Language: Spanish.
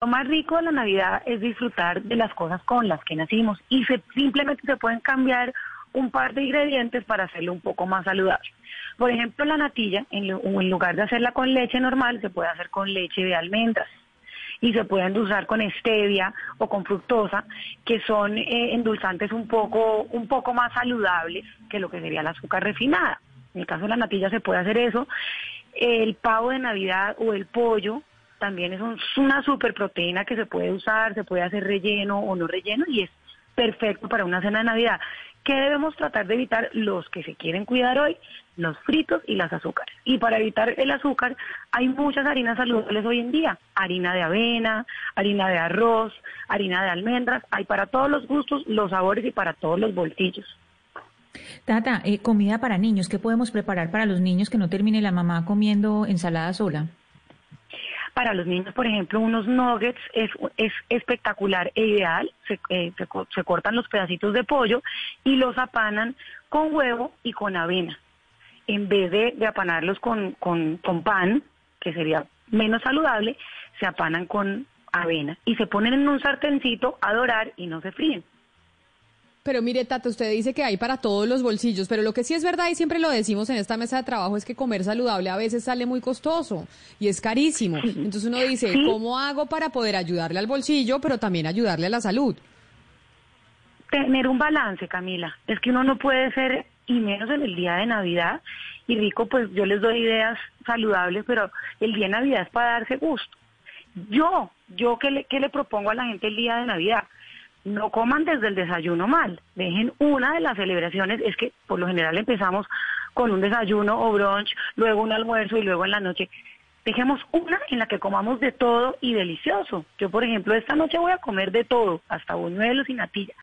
Lo más rico de la Navidad es disfrutar de las cosas con las que nacimos y se, simplemente se pueden cambiar un par de ingredientes para hacerlo un poco más saludable. Por ejemplo, la natilla, en, en lugar de hacerla con leche normal, se puede hacer con leche de almendras y se pueden usar con stevia o con fructosa, que son eh, endulzantes un poco, un poco más saludables que lo que sería la azúcar refinada. En el caso de la natilla se puede hacer eso. El pavo de Navidad o el pollo también es una super proteína que se puede usar, se puede hacer relleno o no relleno y es perfecto para una cena de Navidad. ¿Qué debemos tratar de evitar los que se quieren cuidar hoy? Los fritos y las azúcares. Y para evitar el azúcar hay muchas harinas saludables hoy en día. Harina de avena, harina de arroz, harina de almendras. Hay para todos los gustos, los sabores y para todos los bolsillos. Tata, eh, comida para niños. ¿Qué podemos preparar para los niños que no termine la mamá comiendo ensalada sola? Para los niños, por ejemplo, unos nuggets es, es espectacular e ideal. Se, eh, se, cortan los pedacitos de pollo y los apanan con huevo y con avena. En vez de, de apanarlos con, con, con pan, que sería menos saludable, se apanan con avena y se ponen en un sartencito a dorar y no se fríen. Pero mire, Tata, usted dice que hay para todos los bolsillos, pero lo que sí es verdad y siempre lo decimos en esta mesa de trabajo es que comer saludable a veces sale muy costoso y es carísimo. Entonces uno dice, ¿cómo hago para poder ayudarle al bolsillo, pero también ayudarle a la salud? Tener un balance, Camila. Es que uno no puede ser, y menos en el día de Navidad, y rico, pues yo les doy ideas saludables, pero el día de Navidad es para darse gusto. Yo, yo, ¿qué le, qué le propongo a la gente el día de Navidad? No coman desde el desayuno mal. Dejen una de las celebraciones, es que por lo general empezamos con un desayuno o brunch, luego un almuerzo y luego en la noche. Dejemos una en la que comamos de todo y delicioso. Yo, por ejemplo, esta noche voy a comer de todo, hasta buñuelos y natilla.